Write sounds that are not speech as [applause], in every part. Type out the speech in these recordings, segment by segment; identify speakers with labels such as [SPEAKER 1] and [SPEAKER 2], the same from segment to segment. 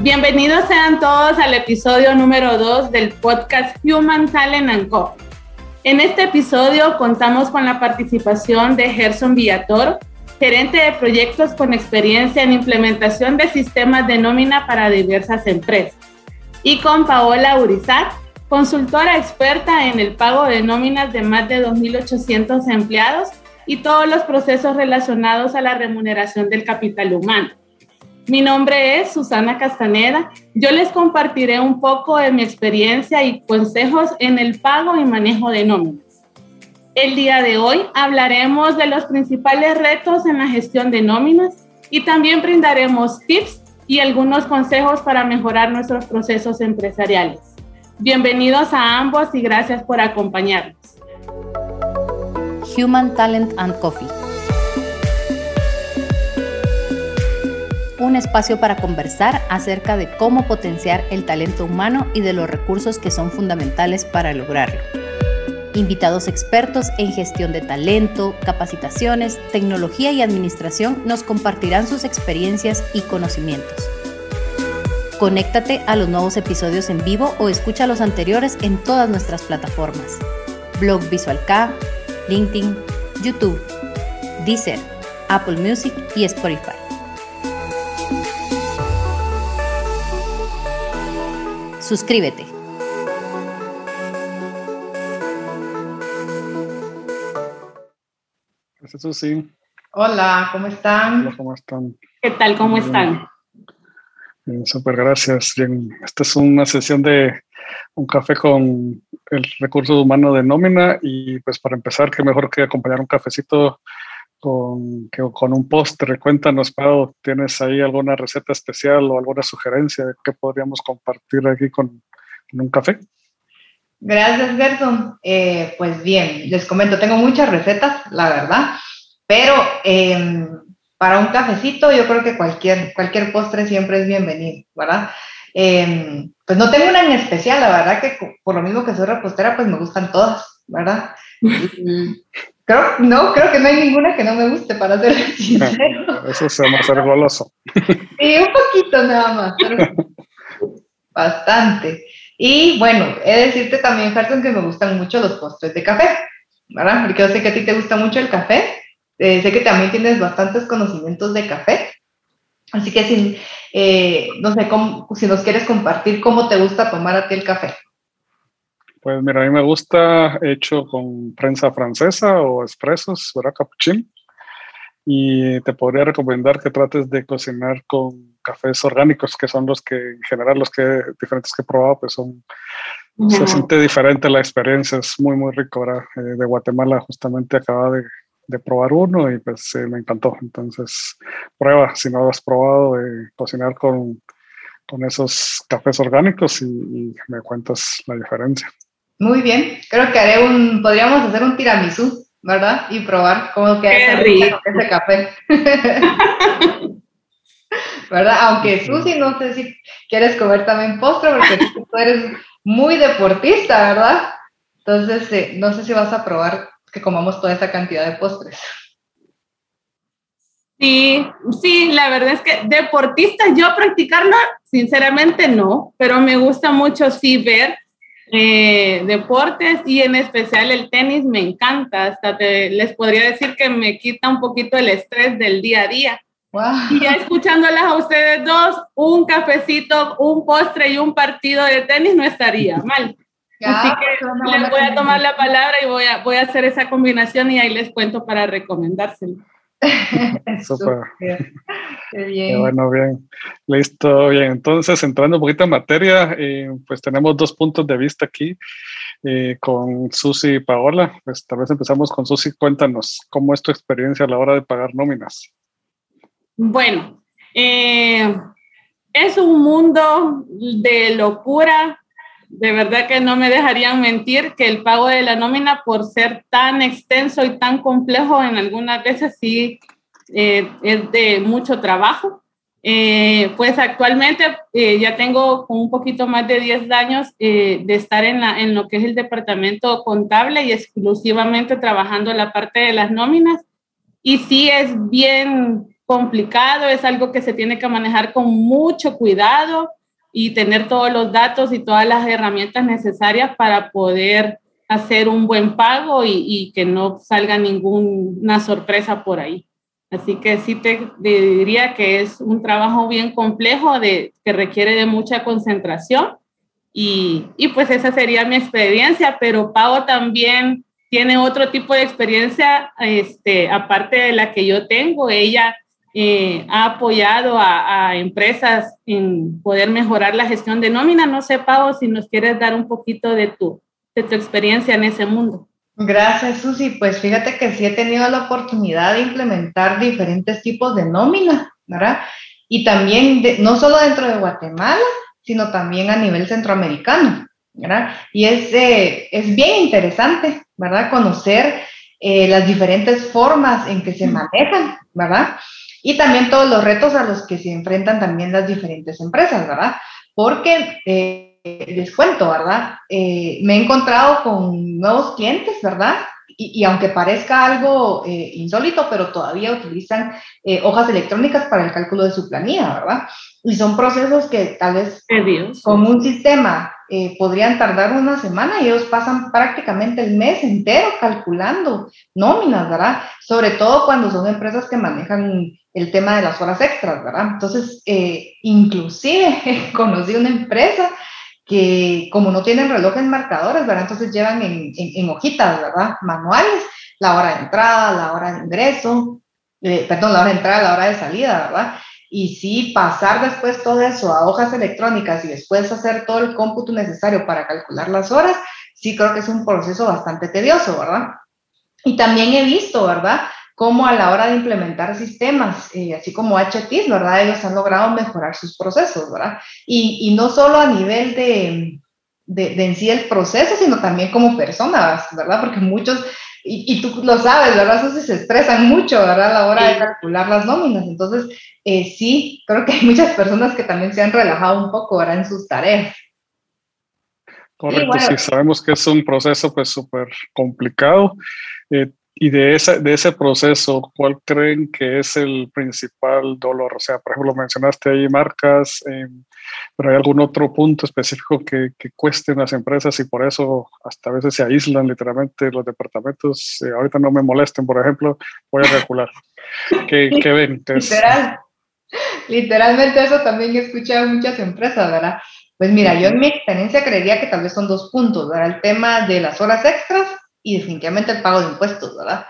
[SPEAKER 1] Bienvenidos sean todos al episodio número 2 del podcast Human Talent and Co. En este episodio contamos con la participación de Gerson Villatoro, gerente de proyectos con experiencia en implementación de sistemas de nómina para diversas empresas, y con Paola Urizar, consultora experta en el pago de nóminas de más de 2.800 empleados y todos los procesos relacionados a la remuneración del capital humano. Mi nombre es Susana Castaneda. Yo les compartiré un poco de mi experiencia y consejos en el pago y manejo de nóminas. El día de hoy hablaremos de los principales retos en la gestión de nóminas y también brindaremos tips y algunos consejos para mejorar nuestros procesos empresariales. Bienvenidos a ambos y gracias por acompañarnos.
[SPEAKER 2] Human Talent and Coffee un espacio para conversar acerca de cómo potenciar el talento humano y de los recursos que son fundamentales para lograrlo. Invitados expertos en gestión de talento, capacitaciones, tecnología y administración nos compartirán sus experiencias y conocimientos. Conéctate a los nuevos episodios en vivo o escucha los anteriores en todas nuestras plataformas. Blog Visual K, LinkedIn, YouTube, Deezer, Apple Music y Spotify. Suscríbete.
[SPEAKER 3] Gracias, Susi.
[SPEAKER 4] Hola, ¿cómo están?
[SPEAKER 3] Hola, ¿cómo están?
[SPEAKER 1] ¿Qué tal? ¿Cómo están?
[SPEAKER 3] Bien, súper, gracias. Bien, esta es una sesión de un café con el recurso humano de nómina y pues para empezar, qué mejor que acompañar un cafecito con, con un postre. Cuéntanos, Pau, ¿tienes ahí alguna receta especial o alguna sugerencia que podríamos compartir aquí con, un café?
[SPEAKER 4] Gracias, Gerson. Eh, pues bien, les comento, tengo muchas recetas, la verdad, pero em, para un cafecito yo creo que cualquier, cualquier postre siempre es bienvenido, ¿verdad? Em, pues no tengo una en especial, la verdad que por lo mismo que soy repostera, pues me gustan todas, ¿verdad? [laughs] Creo, no, creo que no hay ninguna que no me guste, para ser [laughs] sincero.
[SPEAKER 3] Eso se llama ser goloso.
[SPEAKER 4] Sí, un poquito nada más, pero bastante. Y bueno, he de decirte también, Gerson, que me gustan mucho los postres de café, ¿verdad? Porque yo sé que a ti te gusta mucho el café, eh, sé que también tienes bastantes conocimientos de café, así que si, eh, no sé, cómo, si nos quieres compartir cómo te gusta tomar a ti el café.
[SPEAKER 3] Pues mira, a mí me gusta hecho con prensa francesa o expresos, ¿verdad? Cappuccino. Y te podría recomendar que trates de cocinar con cafés orgánicos, que son los que, en general, los que diferentes que he probado, pues son, se siente diferente la experiencia, es muy, muy rico, ¿verdad? Eh, de Guatemala justamente acaba de, de probar uno y pues me encantó. Entonces, prueba, si no lo has probado, de cocinar con, con esos cafés orgánicos y, y me cuentas la diferencia.
[SPEAKER 4] Muy bien, creo que haré un, podríamos hacer un tiramisú, ¿verdad? Y probar cómo queda ese, café. [laughs] ¿Verdad? Aunque Susi, no sé si quieres comer también postre, porque tú eres muy deportista, ¿verdad? Entonces, eh, no sé si vas a probar que comamos toda esa cantidad de postres.
[SPEAKER 1] Sí, sí, la verdad es que deportista, yo practicarlo, sinceramente no, pero me gusta mucho sí ver eh, deportes y en especial el tenis me encanta. Hasta les podría decir que me quita un poquito el estrés del día a día. Y ya escuchándolas a ustedes dos, un cafecito, un postre y un partido de tenis no estaría mal. Así que les voy a tomar la palabra y voy a, voy a hacer esa combinación y ahí les cuento para recomendárselo. [laughs] [laughs]
[SPEAKER 3] Súper. bien. Bueno, bien. Listo, bien. Entonces, entrando un poquito en materia, eh, pues tenemos dos puntos de vista aquí eh, con Susi y Paola. Pues tal vez empezamos con Susi. Cuéntanos, ¿cómo es tu experiencia a la hora de pagar nóminas?
[SPEAKER 1] Bueno, eh, es un mundo de locura, de verdad que no me dejarían mentir que el pago de la nómina, por ser tan extenso y tan complejo, en algunas veces sí eh, es de mucho trabajo. Eh, pues actualmente eh, ya tengo un poquito más de 10 años de estar en, la, en lo que es el departamento contable y exclusivamente trabajando la parte de las nóminas. Y sí es bien complicado, es algo que se tiene que manejar con mucho cuidado y tener todos los datos y todas las herramientas necesarias para poder hacer un buen pago y, que no salga ninguna sorpresa por ahí. Así que sí te diría que es un trabajo bien complejo que requiere de mucha concentración y, y pues esa sería mi experiencia, pero Pau también tiene otro tipo de experiencia, este, aparte de la que yo tengo. Ella eh, ha apoyado a, a, empresas en poder mejorar la gestión de nómina. No sé, Pau, si nos quieres dar un poquito de tu, de tu experiencia en ese mundo.
[SPEAKER 4] Gracias, Susi. Pues fíjate que sí he tenido la oportunidad de implementar diferentes tipos de nómina, ¿verdad? Y también, no solo dentro de Guatemala, sino también a nivel centroamericano, ¿verdad? Y es, eh, es bien interesante, ¿verdad? Conocer eh, las diferentes formas en que se manejan, ¿verdad? Y también todos los retos a los que se enfrentan también las diferentes empresas, ¿verdad? Porque eh, les cuento, ¿verdad? Eh, me he encontrado con nuevos clientes, ¿verdad? Y, y aunque parezca algo eh, insólito, pero todavía utilizan eh, hojas electrónicas para el cálculo de su planilla, ¿verdad? Y son procesos que tal vez con un sistema podrían tardar una semana y ellos pasan prácticamente el mes entero calculando nóminas, ¿verdad? Sobre todo cuando son empresas que manejan el tema de las horas extras, ¿verdad? Entonces, inclusive [laughs] conocí una empresa que como no tienen relojes marcadores, ¿verdad? Entonces llevan en, en, hojitas, ¿verdad? Manuales, la hora de entrada, la hora de ingreso, eh, perdón, la hora de entrada, la hora de salida, ¿verdad? Y sí, pasar después todo eso a hojas electrónicas y después hacer todo el cómputo necesario para calcular las horas, sí creo que es un proceso bastante tedioso, ¿verdad? Y también he visto, ¿verdad? Cómo a la hora de implementar sistemas, eh, así como HTs, ¿verdad? Ellos han logrado mejorar sus procesos, ¿verdad? Y, y no solo a nivel de, de, de, en sí el proceso, sino también como personas, ¿verdad? Porque muchos, y, y tú lo sabes, ¿verdad? Esos se estresan mucho, ¿verdad? A la hora de calcular las nóminas. Entonces, eh, sí, creo que hay muchas personas que también se han relajado un poco, ¿verdad? En sus tareas.
[SPEAKER 3] Correcto, bueno, sí, sabemos que es un proceso pues súper complicado. Eh, y de ese, de ese proceso, ¿cuál creen que es el principal dolor? O sea, por ejemplo, mencionaste ahí marcas, eh, pero hay algún otro punto específico que, que cuesten las empresas y por eso hasta a veces se aíslan literalmente los departamentos. Eh, ahorita no me molesten, por ejemplo, voy a regular. ¿Qué, [laughs] ¿qué ven?
[SPEAKER 4] Literal. Literalmente eso también he escuchado en muchas empresas, ¿verdad? Pues mira, yo en mi experiencia creería que tal vez son dos puntos, ¿verdad? El tema de las horas extras y definitivamente el pago de impuestos, ¿verdad?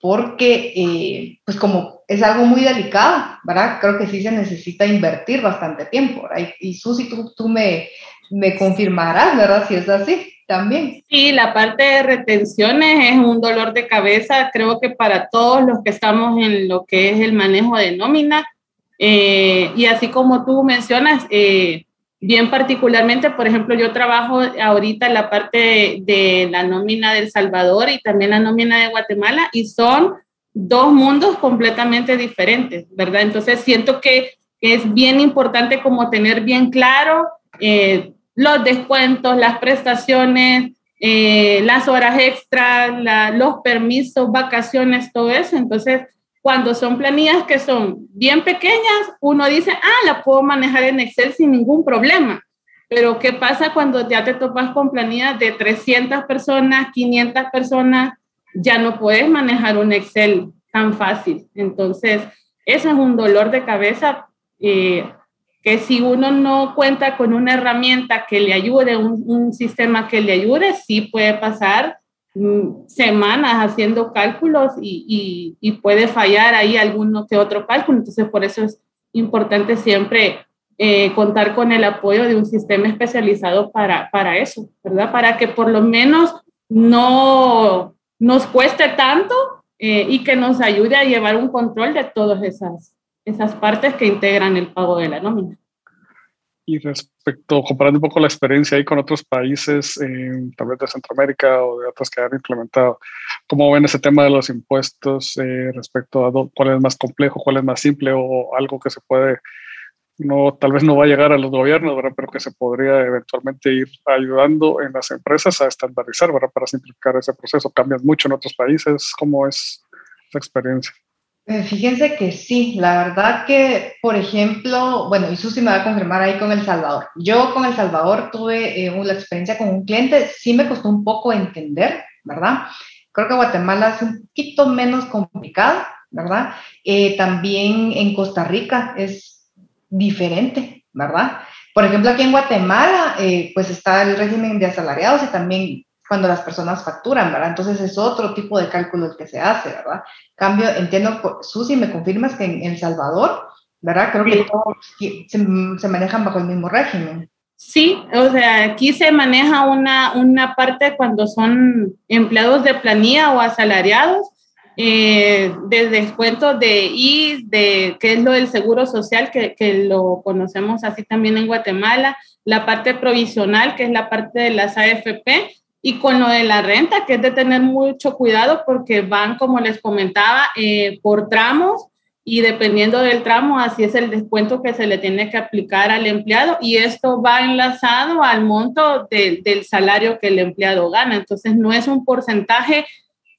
[SPEAKER 4] Porque, eh, pues como es algo muy delicado, ¿verdad? Creo que sí se necesita invertir bastante tiempo, ¿verdad? Y, y Susi, tú, me, me confirmarás, ¿verdad? Si es así también.
[SPEAKER 1] Sí, la parte de retenciones es un dolor de cabeza, creo que para todos los que estamos en lo que es el manejo de nómina. Eh, y así como tú mencionas, eh, bien particularmente, por ejemplo, yo trabajo ahorita en la parte de, la nómina del Salvador y también la nómina de Guatemala y son dos mundos completamente diferentes, ¿verdad? Entonces siento que es bien importante como tener bien claro eh, los descuentos, las prestaciones, eh, las horas extras, los permisos, vacaciones, todo eso. Entonces, cuando son planillas que son bien pequeñas, uno dice, ah, la puedo manejar en Excel sin ningún problema. Pero ¿qué pasa cuando ya te topas con planillas de 300 personas, 500 personas? Ya no puedes manejar un Excel tan fácil. Entonces, eso es un dolor de cabeza eh, que si uno no cuenta con una herramienta que le ayude, un, un sistema que le ayude, sí puede pasar semanas haciendo cálculos y, y, y, puede fallar ahí alguno que otro cálculo. Entonces, por eso es importante siempre eh, contar con el apoyo de un sistema especializado para, para eso, ¿verdad? Para que por lo menos no nos cueste tanto eh, y que nos ayude a llevar un control de todas esas, esas partes que integran el pago de la nómina.
[SPEAKER 3] Y respecto, comparando un poco la experiencia ahí con otros países, eh, tal vez de Centroamérica o de otros que han implementado, ¿cómo ven ese tema de los impuestos eh, respecto a cuál es más complejo, cuál es más simple o algo que se puede, no, tal vez no va a llegar a los gobiernos, ¿verdad? pero que se podría eventualmente ir ayudando en las empresas a estandarizar ¿verdad? para simplificar ese proceso? ¿Cambian mucho en otros países? ¿Cómo es esa experiencia?
[SPEAKER 4] Eh, fíjense que sí, la verdad que, por ejemplo, bueno, y Susi me va a confirmar ahí con El Salvador. Yo con El Salvador tuve eh, una experiencia con un cliente, sí me costó un poco entender, ¿verdad? Creo que Guatemala es un poquito menos complicado, ¿verdad? Eh, también en Costa Rica es diferente, ¿verdad? Por ejemplo, aquí en Guatemala, pues está el régimen de asalariados y también cuando las personas facturan, ¿verdad? Entonces es otro tipo de cálculo el que se hace, ¿verdad? Cambio, entiendo, Susi, me confirmas que en El Salvador, ¿verdad? Creo que todos se, se, manejan bajo el mismo régimen.
[SPEAKER 1] Sí, o sea, aquí se maneja una, una parte cuando son empleados de planilla o asalariados, eh, de descuento de I, de qué es lo del seguro social, que, que, lo conocemos así también en Guatemala, la parte provisional, que es la parte de las AFP, y con lo de la renta, que es de tener mucho cuidado porque van, como les comentaba, eh, por tramos y dependiendo del tramo, así es el descuento que se le tiene que aplicar al empleado y esto va enlazado al monto del salario que el empleado gana. Entonces, no es un porcentaje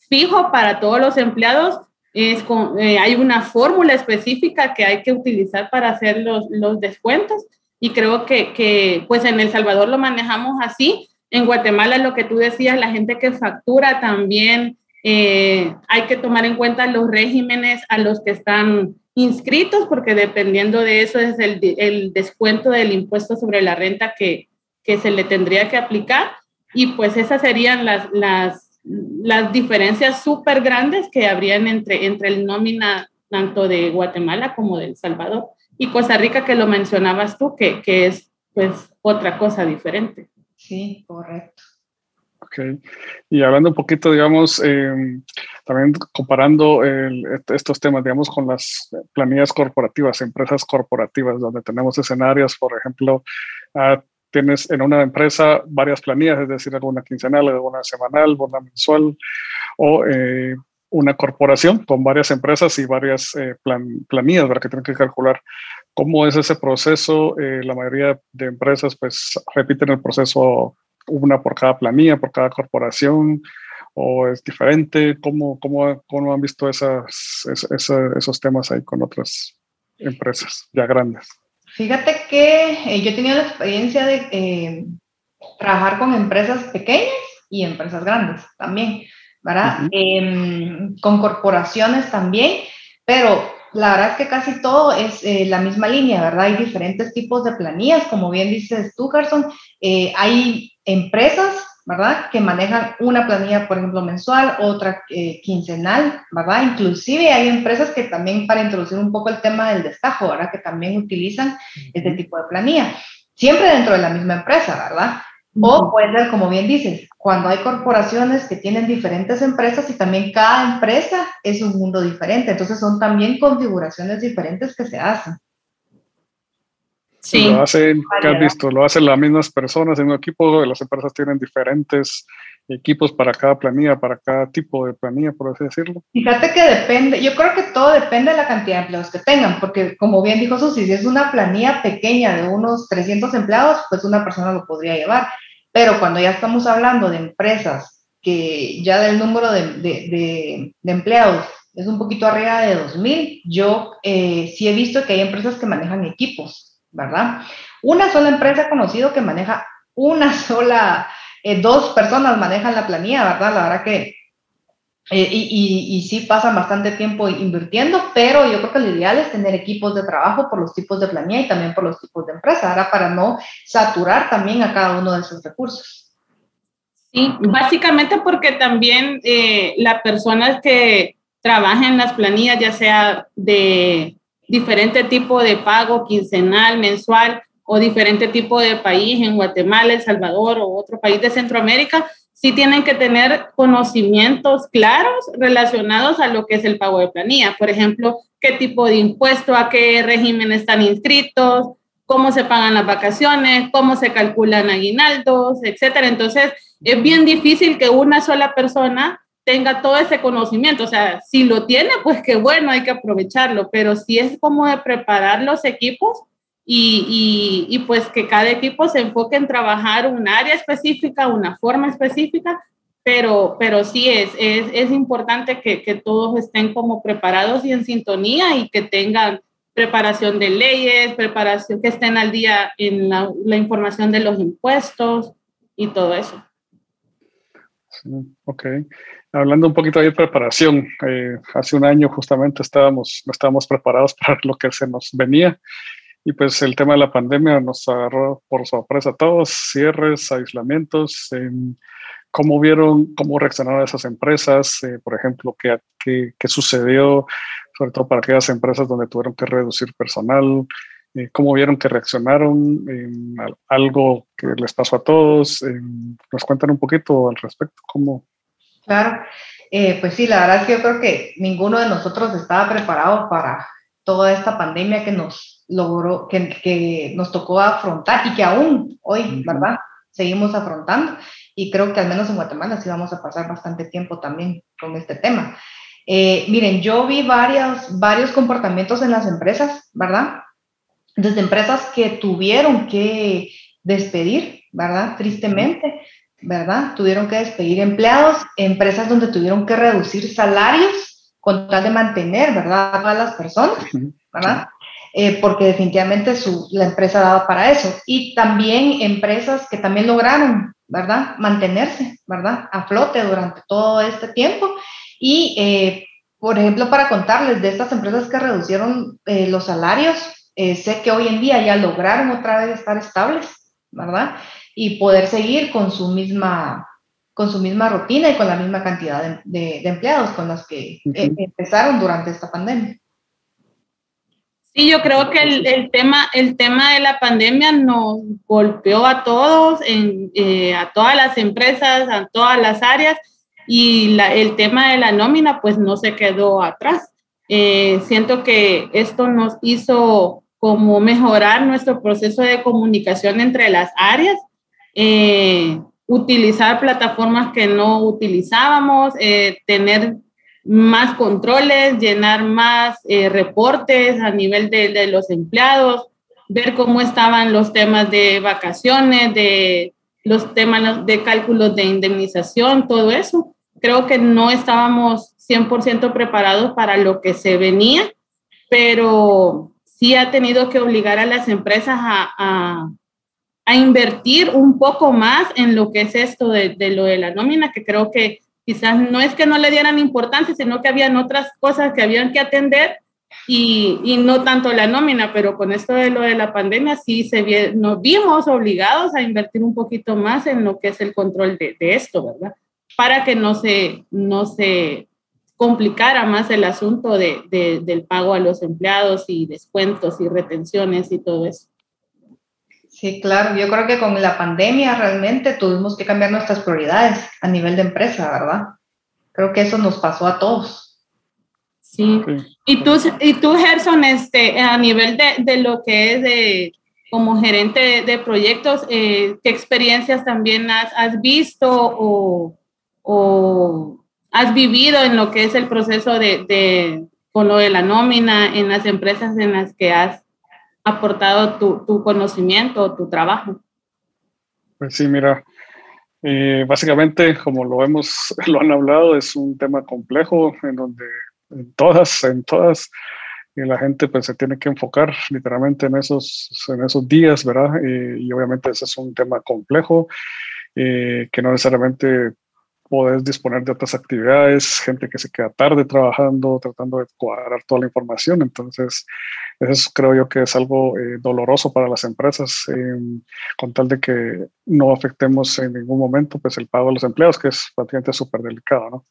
[SPEAKER 1] fijo para todos los empleados, es con, eh, hay una fórmula específica que hay que utilizar para hacer los, los descuentos y creo que, que, pues en El Salvador lo manejamos así en Guatemala, lo que tú decías, la gente que factura también, eh, hay que tomar en cuenta los regímenes a los que están inscritos, porque dependiendo de eso es el, el descuento del impuesto sobre la renta que, que, se le tendría que aplicar. Y pues esas serían las, las, las diferencias súper grandes que habrían entre, entre el nómina tanto de Guatemala como de Salvador. Y Costa Rica, que lo mencionabas tú, que, que es pues otra cosa diferente.
[SPEAKER 4] Sí, correcto.
[SPEAKER 3] Ok. Y hablando un poquito, digamos, em, también comparando estos temas, digamos, con las planillas corporativas, empresas corporativas, donde tenemos escenarios, por ejemplo, ah, tienes en una empresa varias planillas, es decir, alguna quincenal, alguna semanal, alguna mensual, o eh, una corporación con varias empresas y varias eh, planillas para que tienen que calcular ¿Cómo es ese proceso? Eh, la mayoría de empresas pues repiten el proceso una por cada planilla, por cada corporación, o es diferente. ¿Cómo, cómo, cómo han visto esas, esos temas ahí con otras empresas ya grandes?
[SPEAKER 4] Fíjate que eh, yo he tenido la experiencia de eh, trabajar con empresas pequeñas y empresas grandes también, ¿verdad? Em, con corporaciones también, pero la verdad es que casi todo es eh, la misma línea, ¿verdad? Hay diferentes tipos de planillas, como bien dices tú, Carson. Eh, hay empresas, ¿verdad? Que manejan una planilla, por ejemplo, mensual, otra eh, quincenal, ¿verdad? Inclusive hay empresas que también para introducir un poco el tema del destajo, ¿verdad? Que también utilizan este tipo de planilla. Siempre dentro de la misma empresa, ¿verdad? O puede ser, como bien dices, cuando hay corporaciones que tienen diferentes empresas y también cada empresa es un mundo diferente. Entonces son también configuraciones diferentes que se hacen.
[SPEAKER 3] Sí. Lo hacen, ¿qué has visto? Lo hacen las mismas personas en un equipo, las empresas tienen diferentes equipos para cada planilla, para cada tipo de planilla, por así decirlo.
[SPEAKER 4] Fíjate que depende, yo creo que todo depende de la cantidad de empleados que tengan, porque como bien dijo Susi, si es una planilla pequeña de unos 300 empleados, pues una persona lo podría llevar. Pero cuando ya estamos hablando de empresas que ya del número de, empleados es un poquito arriba de 2.000, yo eh, sí he visto que hay empresas que manejan equipos, ¿verdad? Una sola empresa conocido que maneja una [laughs] sola, eh, dos personas manejan la planilla, ¿verdad? La verdad que eh, y, sí pasan bastante tiempo invirtiendo, pero yo creo que lo ideal es tener equipos de trabajo por los tipos de planilla y también por los tipos de empresa, ahora para no saturar también a cada uno de esos recursos.
[SPEAKER 1] Sí, básicamente porque también eh, las personas que trabajan las planillas, ya sea de diferente tipo de pago, quincenal, mensual o diferente tipo de país, en Guatemala, El Salvador o otro país de Centroamérica, sí tienen que tener conocimientos claros relacionados a lo que es el pago de planilla. Por ejemplo, qué tipo de impuesto, a qué régimen están inscritos, cómo se pagan las vacaciones, cómo se calculan aguinaldos, etcétera. Entonces, es bien difícil que una sola persona tenga todo ese conocimiento. O sea, si lo tiene, pues qué bueno, hay que aprovecharlo, pero si es como de preparar los equipos, y, y, pues que cada equipo se enfoque en trabajar un área específica, una forma específica pero, pero sí es, es, es importante que, que, todos estén como preparados y en sintonía y que tengan preparación de leyes, preparación, que estén al día en la, la información de los impuestos y todo eso.
[SPEAKER 3] Sí, ok. Hablando un poquito de preparación, eh, hace un año justamente estábamos, no estábamos preparados [laughs] para lo que se nos venía y pues el tema de la pandemia nos agarró por sorpresa a todos, cierres, aislamientos. ¿Cómo vieron, cómo reaccionaron esas empresas? Eh, por ejemplo, ¿qué, qué, qué sucedió, sobre todo para aquellas empresas donde tuvieron que reducir personal? Eh, ¿Cómo vieron que reaccionaron? ¿Algo que les pasó a todos? ¿Nos cuentan un poquito al respecto? ¿Cómo?
[SPEAKER 4] Claro, eh, pues sí, la verdad es que yo creo que ninguno de nosotros estaba preparado para toda esta pandemia que nos logró, que, que nos tocó afrontar y que aún hoy, ¿verdad? Seguimos afrontando y creo que al menos en Guatemala sí vamos a pasar bastante tiempo también con este tema. Eh, miren, yo vi varios, varios comportamientos en las empresas, ¿verdad? desde empresas que tuvieron que despedir, ¿verdad? Tristemente, ¿verdad? Tuvieron que despedir empleados, empresas donde tuvieron que reducir salarios con tal de mantener, ¿verdad? A todas las personas, ¿verdad? Eh, porque definitivamente su, la empresa daba para eso. Y también empresas que también lograron, ¿verdad? Mantenerse, ¿verdad? A flote durante todo este tiempo. Y, eh, por ejemplo, para contarles de estas empresas que reducieron eh, los salarios, sé que hoy en día ya lograron otra vez estar estables, ¿verdad? Y poder seguir con su misma, con su misma rutina y con la misma cantidad de, empleados con los que empezaron durante esta pandemia.
[SPEAKER 1] Sí, yo creo que el, tema, el tema de la pandemia nos golpeó a todos, en, eh, a todas las empresas, a todas las áreas, y el tema de la nómina pues no se quedó atrás. siento que esto nos hizo como mejorar nuestro proceso de comunicación entre las áreas, eh, utilizar plataformas que no utilizábamos, eh, tener más controles, llenar más eh, reportes a nivel de, de, los empleados, ver cómo estaban los temas de vacaciones, de los temas de cálculos de indemnización, todo eso. Creo que no estábamos 100% preparados para lo que se venía, pero sí ha tenido que obligar a las empresas a, a, invertir un poco más en lo que es esto de, de, lo de la nómina, que creo que quizás no es que no le dieran importancia, sino que habían otras cosas que habían que atender y, y no tanto la nómina, pero con esto de lo de la pandemia sí se nos vimos obligados a invertir un poquito más en lo que es el control de, de esto, ¿verdad? Para que no se, no se complicara más el asunto de, del pago a los empleados y descuentos y retenciones y todo eso.
[SPEAKER 4] Sí, claro. Yo creo que con la pandemia realmente tuvimos que cambiar nuestras prioridades a nivel de empresa, ¿verdad? Creo que eso nos pasó a todos.
[SPEAKER 1] Sí. Y tú, y tú Gerson, este, a nivel de, de lo que es de, como gerente de, proyectos, eh, ¿qué experiencias también has, has visto o, o has vivido en lo que es el proceso de, de, con lo de la nómina en las empresas en las que has aportado tu, tu conocimiento o tu trabajo?
[SPEAKER 3] Pues sí, mira, eh, básicamente, como lo hemos, [laughs] lo han hablado, es un tema complejo en donde en todas, en todas, y la gente pues se tiene que enfocar literalmente en esos, en esos días, ¿verdad? Y, y obviamente ese es un tema complejo eh, que no necesariamente podés disponer de otras actividades, gente que se queda tarde trabajando, tratando de cuadrar toda la información. Entonces, eso creo yo que es algo eh, doloroso para las empresas, eh, con tal de que no afectemos en ningún momento pues, el pago de los empleados, que es prácticamente súper delicado. ¿no?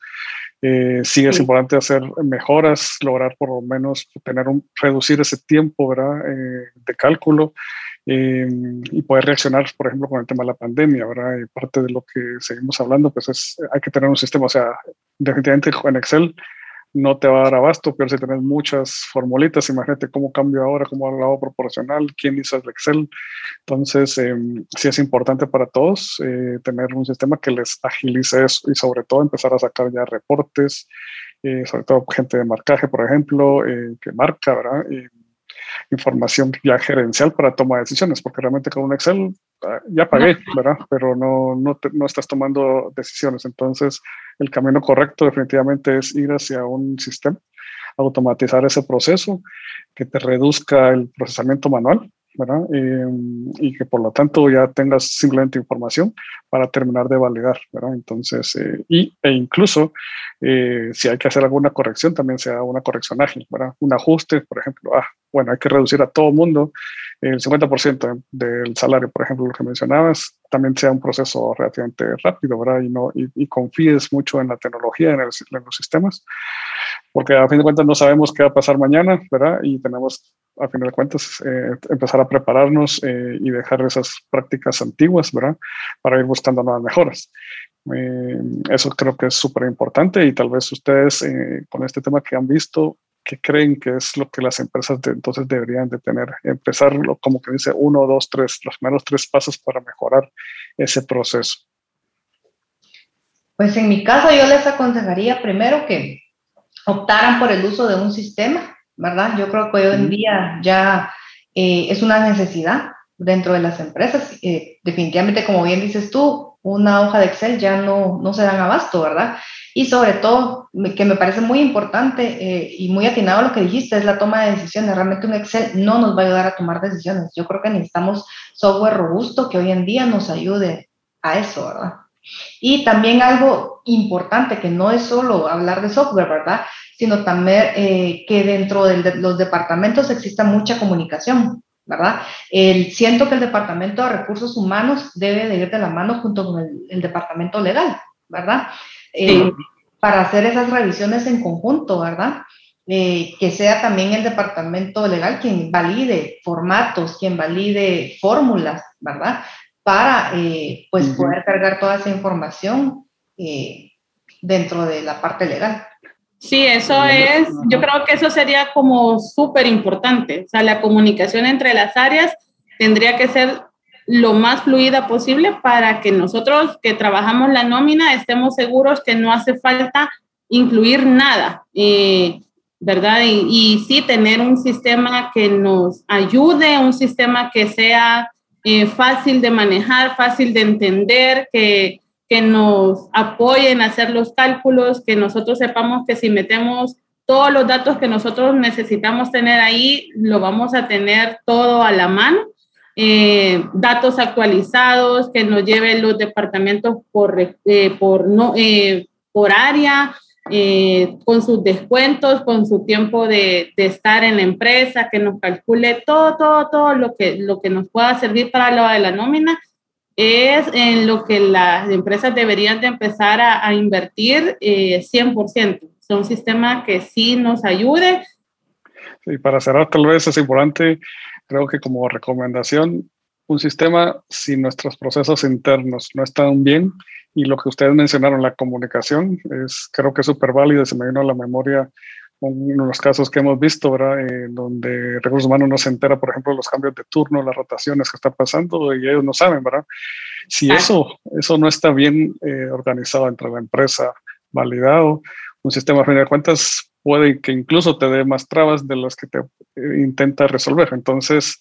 [SPEAKER 3] Eh, sí es importante hacer mejoras, lograr por lo menos tener un, reducir ese tiempo ¿verdad? de cálculo eh, y poder reaccionar, por ejemplo, con el tema de la pandemia. Y parte de lo que seguimos hablando, pues es, hay que tener un sistema, o sea, definitivamente en Excel no te va a dar abasto, pero si tienes muchas formulitas, imagínate cómo cambio ahora, cómo ha lado proporcional, quién hizo el Excel. Entonces, eh, sí es importante para todos eh, tener un sistema que les agilice eso y sobre todo empezar a sacar ya reportes, eh, sobre todo gente de marcaje, por ejemplo, que marca, ¿verdad? Información ya gerencial para toma de decisiones, porque realmente con un Excel ah, ya pagué, ¿verdad? Pero no, no, no estás tomando decisiones. Entonces, el camino correcto definitivamente es ir hacia un sistema, automatizar ese proceso, que te reduzca el procesamiento manual ¿verdad? y que por lo tanto ya tengas simplemente información para terminar de validar, ¿verdad? Entonces, eh, y, e incluso eh, si hay que hacer alguna corrección, también sea una corrección ágil, ¿verdad? Un ajuste, por ejemplo, ah, bueno, hay que reducir a todo mundo el 50% del salario, por ejemplo, lo que mencionabas, también sea un proceso relativamente rápido, ¿verdad? Y, no, y, confíes mucho en la tecnología, en, en, los sistemas, porque a fin de cuentas no sabemos qué va a pasar mañana, ¿verdad? Y tenemos a fin de cuentas, eh, empezar a prepararnos eh, y dejar esas prácticas antiguas, ¿verdad? Para ir buscando nuevas mejoras. Eh, eso creo que es súper importante y tal vez ustedes con este tema que han visto, ¿qué creen que es lo que las empresas de, entonces deberían de tener? Empezarlo como que dice uno, dos, tres, los primeros tres pasos para mejorar ese proceso.
[SPEAKER 4] Pues en mi caso yo les aconsejaría primero que optaran por el uso de un sistema ¿verdad? Yo creo que hoy en día ya eh, es una necesidad dentro de las empresas. Eh, definitivamente, como bien dices tú, una hoja de Excel ya no, no se dan abasto, ¿verdad? Y sobre todo, que me parece muy importante eh, y muy atinado lo que dijiste, es la toma de decisiones. Realmente un Excel no nos va a ayudar a tomar decisiones. Yo creo que necesitamos software robusto que hoy en día nos ayude a eso, ¿verdad? Y también algo importante, que no es solo hablar de software, ¿verdad? Sino también eh, que dentro de los departamentos exista mucha comunicación, ¿verdad? El, siento que el Departamento de Recursos Humanos debe de ir de la mano junto con el, Departamento Legal, ¿verdad? Eh, para hacer esas revisiones en conjunto, ¿verdad? Eh, que sea también el Departamento Legal quien valide formatos, quien valide fórmulas, ¿verdad? Para, pues, poder cargar toda esa información dentro de la parte legal.
[SPEAKER 1] Sí, eso es, yo creo que eso sería como súper importante. O sea, la comunicación entre las áreas tendría que ser lo más fluida posible para que nosotros que trabajamos la nómina estemos seguros que no hace falta incluir nada, eh, ¿verdad? Y, sí tener un sistema que nos ayude, un sistema que sea eh, fácil de manejar, fácil de entender, que, que nos apoyen a hacer los cálculos, que nosotros sepamos que si metemos todos los datos que nosotros necesitamos tener ahí, lo vamos a tener todo a la mano. Eh, datos actualizados que nos lleven los departamentos por, eh, por, no, eh, por área, con sus descuentos, con su tiempo de, de, estar en la empresa, que nos calcule todo, todo, todo lo que, lo que nos pueda servir para lo de la nómina es en lo que las empresas deberían de empezar a, invertir eh, 100%. Es un sistema que sí nos ayude.
[SPEAKER 3] Y para cerrar, tal vez es importante, creo que como recomendación, un sistema si nuestros procesos internos no están bien y lo que ustedes mencionaron, la comunicación, es creo que es súper válido, se me vino a la memoria uno de los casos que hemos visto, ¿verdad? Eh, donde recursos humanos no se entera, por ejemplo, los cambios de turno, las rotaciones que están pasando y ellos no saben, ¿verdad? Si eso, eso no está bien eh, organizado entre la empresa, validado, un sistema a fin de cuentas puede que incluso te dé más trabas de las que te eh, intenta resolver. Entonces,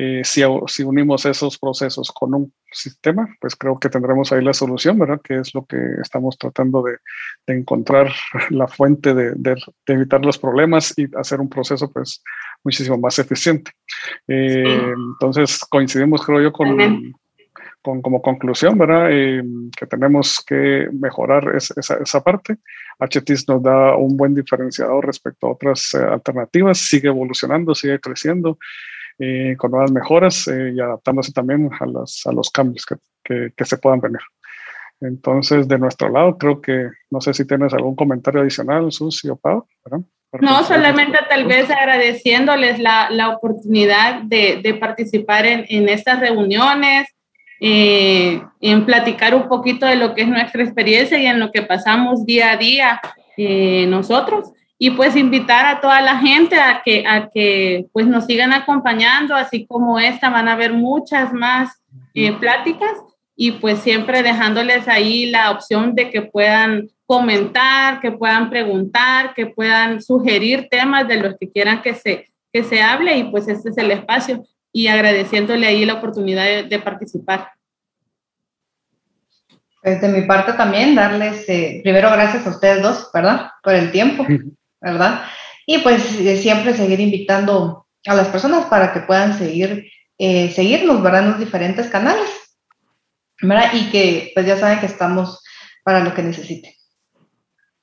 [SPEAKER 3] eh, si, si, unimos esos procesos con un sistema, pues creo que tendremos ahí la solución, ¿verdad? Que es lo que estamos tratando de, de encontrar [laughs] la fuente de, de, evitar los problemas y hacer un proceso pues muchísimo más eficiente. Eh, entonces coincidimos, creo yo, con, con como conclusión, ¿verdad? Eh, que tenemos que mejorar esa, esa, parte. HTIS nos da un buen diferenciador respecto a otras alternativas, sigue evolucionando, sigue creciendo. Eh, con nuevas mejoras eh, y adaptándose también a los, a los cambios que, que, se puedan venir. Entonces, de nuestro lado, creo que no sé si tienes algún comentario adicional, Susi o Pau.
[SPEAKER 1] No, solamente tal vez agradeciéndoles la, la oportunidad de, de, participar en, en estas reuniones, eh, en platicar un poquito de lo que es nuestra experiencia y en lo que pasamos día a día nosotros y pues invitar a toda la gente a que, a que pues nos sigan acompañando, así como esta, van a haber muchas más eh, pláticas y pues siempre dejándoles ahí la opción de que puedan comentar, que puedan preguntar, que puedan sugerir temas de los que quieran que se, que se hable y pues este es el espacio. y agradeciéndole ahí la oportunidad de, participar.
[SPEAKER 4] Pues de mi parte también, darles eh, primero gracias a ustedes dos, ¿verdad? Por el tiempo, [laughs] ¿verdad? Y pues siempre seguir invitando a las personas para que puedan seguir, eh, seguirnos, ¿verdad? En los diferentes canales, ¿verdad? Y que pues ya saben que estamos para lo que necesiten.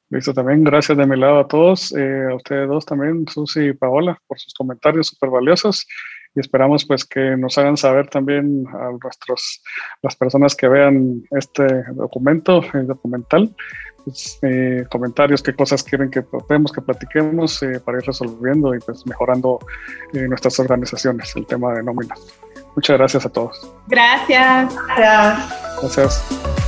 [SPEAKER 3] Listo, también gracias de mi lado a todos, eh, a ustedes dos también, Susi y Paola, por sus comentarios súper valiosos y esperamos pues que nos hagan saber también a nuestros, las personas que vean este documento, el documental, pues, eh, comentarios, qué cosas quieren que tratemos, que platiquemos eh, para ir resolviendo y pues mejorando nuestras organizaciones, el tema de nóminas. Muchas gracias a todos.
[SPEAKER 1] Gracias.
[SPEAKER 4] Gracias.
[SPEAKER 3] Gracias.